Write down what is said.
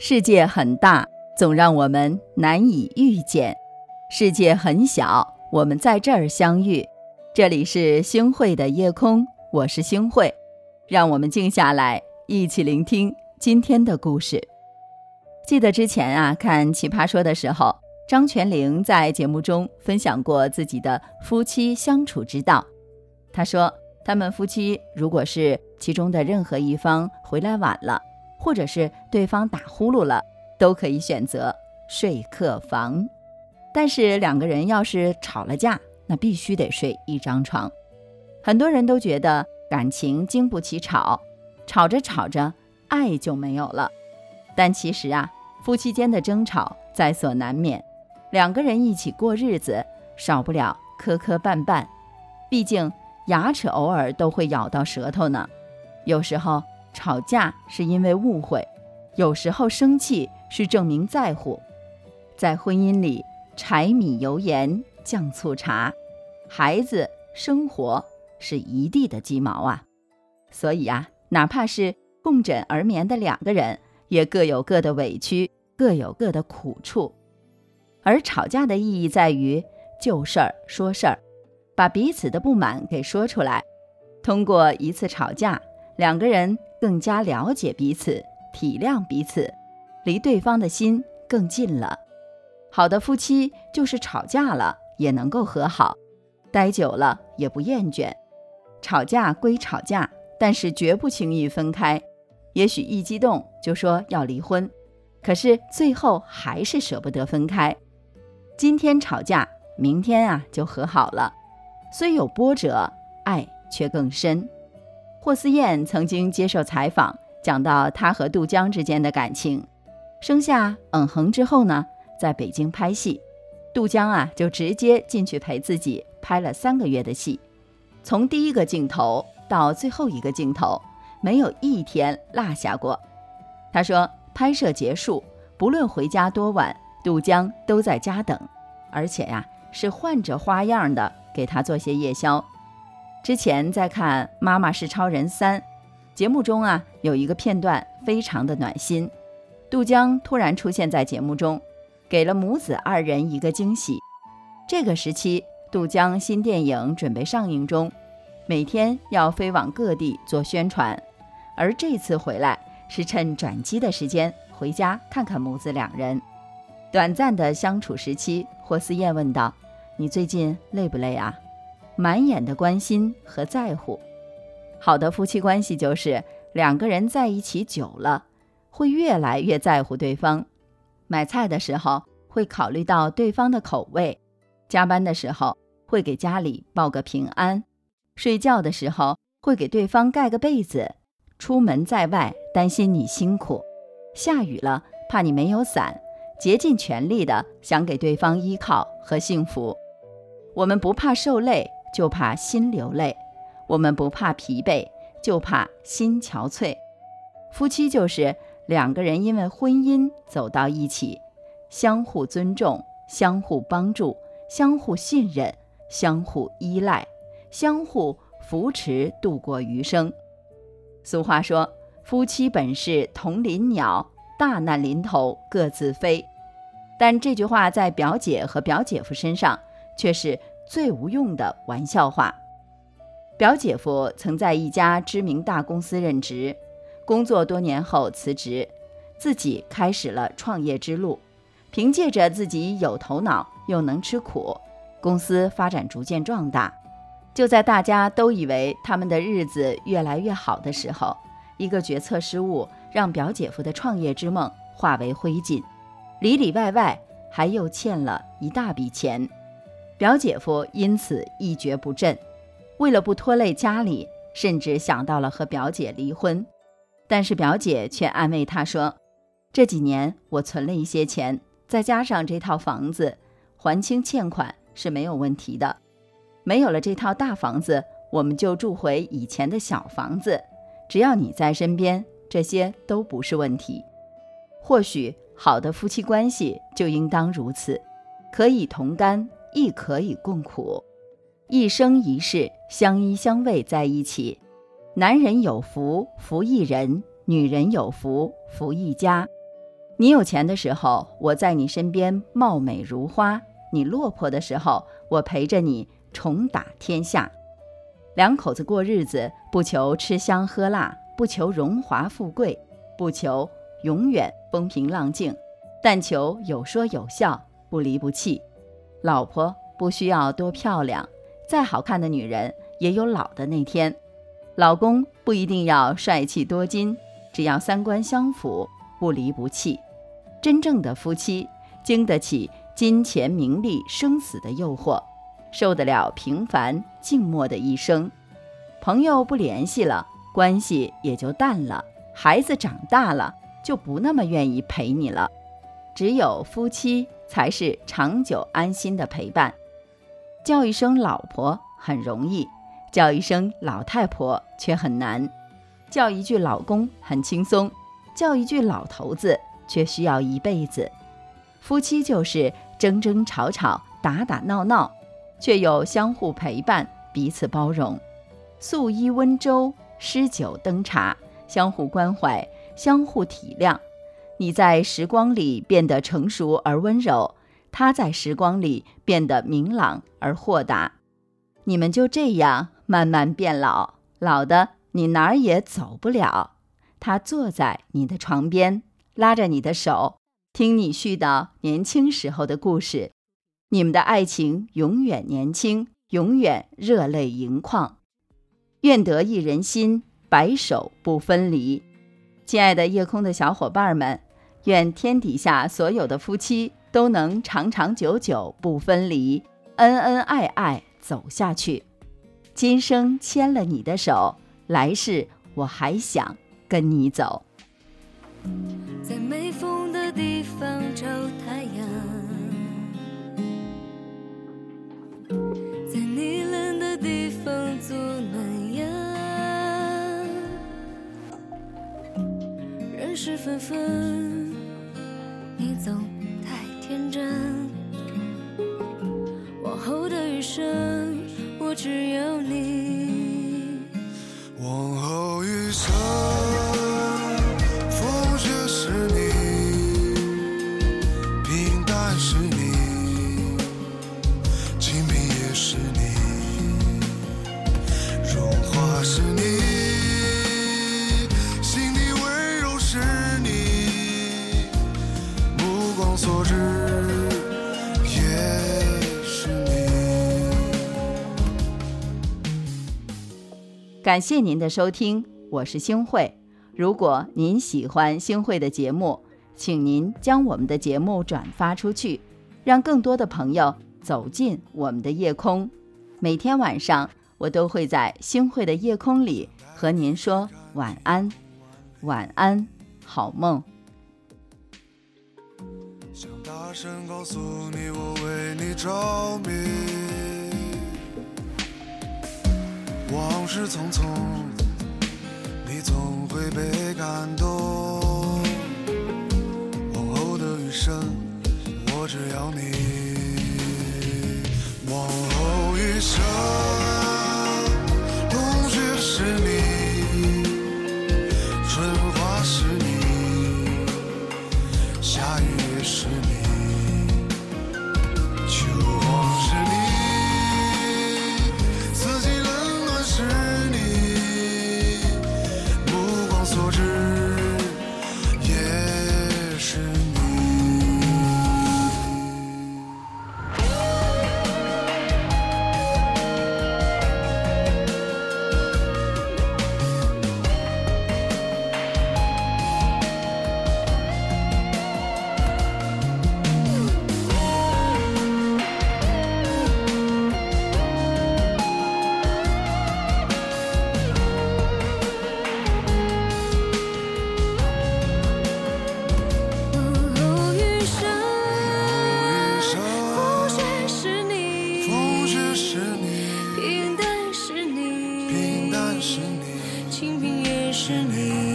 世界很大，总让我们难以遇见；世界很小，我们在这儿相遇。这里是星汇的夜空，我是星汇，让我们静下来，一起聆听今天的故事。记得之前啊，看《奇葩说》的时候，张泉灵在节目中分享过自己的夫妻相处之道。他说，他们夫妻如果是其中的任何一方回来晚了，或者是对方打呼噜了，都可以选择睡客房。但是两个人要是吵了架，那必须得睡一张床。很多人都觉得感情经不起吵，吵着吵着爱就没有了。但其实啊，夫妻间的争吵在所难免，两个人一起过日子，少不了磕磕绊绊。毕竟牙齿偶尔都会咬到舌头呢，有时候。吵架是因为误会，有时候生气是证明在乎。在婚姻里，柴米油盐酱醋茶，孩子生活是一地的鸡毛啊。所以啊，哪怕是共枕而眠的两个人，也各有各的委屈，各有各的苦处。而吵架的意义在于就事儿说事儿，把彼此的不满给说出来。通过一次吵架，两个人。更加了解彼此，体谅彼此，离对方的心更近了。好的夫妻就是吵架了也能够和好，待久了也不厌倦。吵架归吵架，但是绝不轻易分开。也许一激动就说要离婚，可是最后还是舍不得分开。今天吵架，明天啊就和好了。虽有波折，爱却更深。霍思燕曾经接受采访，讲到她和杜江之间的感情。生下嗯哼之后呢，在北京拍戏，杜江啊就直接进去陪自己拍了三个月的戏，从第一个镜头到最后一个镜头，没有一天落下过。他说，拍摄结束，不论回家多晚，杜江都在家等，而且呀是换着花样的给他做些夜宵。之前在看《妈妈是超人三》节目中啊，有一个片段非常的暖心。杜江突然出现在节目中，给了母子二人一个惊喜。这个时期，杜江新电影准备上映中，每天要飞往各地做宣传，而这次回来是趁转机的时间回家看看母子两人。短暂的相处时期，霍思燕问道：“你最近累不累啊？”满眼的关心和在乎，好的夫妻关系就是两个人在一起久了，会越来越在乎对方。买菜的时候会考虑到对方的口味，加班的时候会给家里报个平安，睡觉的时候会给对方盖个被子，出门在外担心你辛苦，下雨了怕你没有伞，竭尽全力的想给对方依靠和幸福。我们不怕受累。就怕心流泪，我们不怕疲惫，就怕心憔悴。夫妻就是两个人因为婚姻走到一起，相互尊重，相互帮助，相互信任，相互依赖，相互扶持，度过余生。俗话说：“夫妻本是同林鸟，大难临头各自飞。”但这句话在表姐和表姐夫身上却是。最无用的玩笑话。表姐夫曾在一家知名大公司任职，工作多年后辞职，自己开始了创业之路。凭借着自己有头脑又能吃苦，公司发展逐渐壮大。就在大家都以为他们的日子越来越好的时候，一个决策失误，让表姐夫的创业之梦化为灰烬，里里外外还又欠了一大笔钱。表姐夫因此一蹶不振，为了不拖累家里，甚至想到了和表姐离婚。但是表姐却安慰他说：“这几年我存了一些钱，再加上这套房子，还清欠款是没有问题的。没有了这套大房子，我们就住回以前的小房子。只要你在身边，这些都不是问题。或许好的夫妻关系就应当如此，可以同甘。”亦可以共苦，一生一世相依相偎在一起。男人有福，福一人；女人有福，福一家。你有钱的时候，我在你身边貌美如花；你落魄的时候，我陪着你重打天下。两口子过日子，不求吃香喝辣，不求荣华富贵，不求永远风平浪静，但求有说有笑，不离不弃。老婆不需要多漂亮，再好看的女人也有老的那天；老公不一定要帅气多金，只要三观相符，不离不弃。真正的夫妻经得起金钱、名利、生死的诱惑，受得了平凡静默的一生。朋友不联系了，关系也就淡了；孩子长大了，就不那么愿意陪你了。只有夫妻才是长久安心的陪伴。叫一声老婆很容易，叫一声老太婆却很难；叫一句老公很轻松，叫一句老头子。却需要一辈子。夫妻就是争争吵吵、打打闹闹，却又相互陪伴、彼此包容，素衣温粥、诗酒灯茶，相互关怀、相互体谅。你在时光里变得成熟而温柔，他在时光里变得明朗而豁达。你们就这样慢慢变老，老的你哪儿也走不了。他坐在你的床边。拉着你的手，听你絮叨年轻时候的故事，你们的爱情永远年轻，永远热泪盈眶。愿得一人心，白首不分离。亲爱的夜空的小伙伴们，愿天底下所有的夫妻都能长长久久不分离，恩恩爱爱走下去。今生牵了你的手，来世我还想跟你走。在没风我只有你。往后余生。感谢您的收听，我是星慧。如果您喜欢星慧的节目，请您将我们的节目转发出去，让更多的朋友走进我们的夜空。每天晚上，我都会在星慧的夜空里和您说晚安，晚安，好梦。想大声告诉你，我为你着迷。往事匆匆，你总会被感动。往后的余生，我只要你。往后余生。是你，清贫也是你。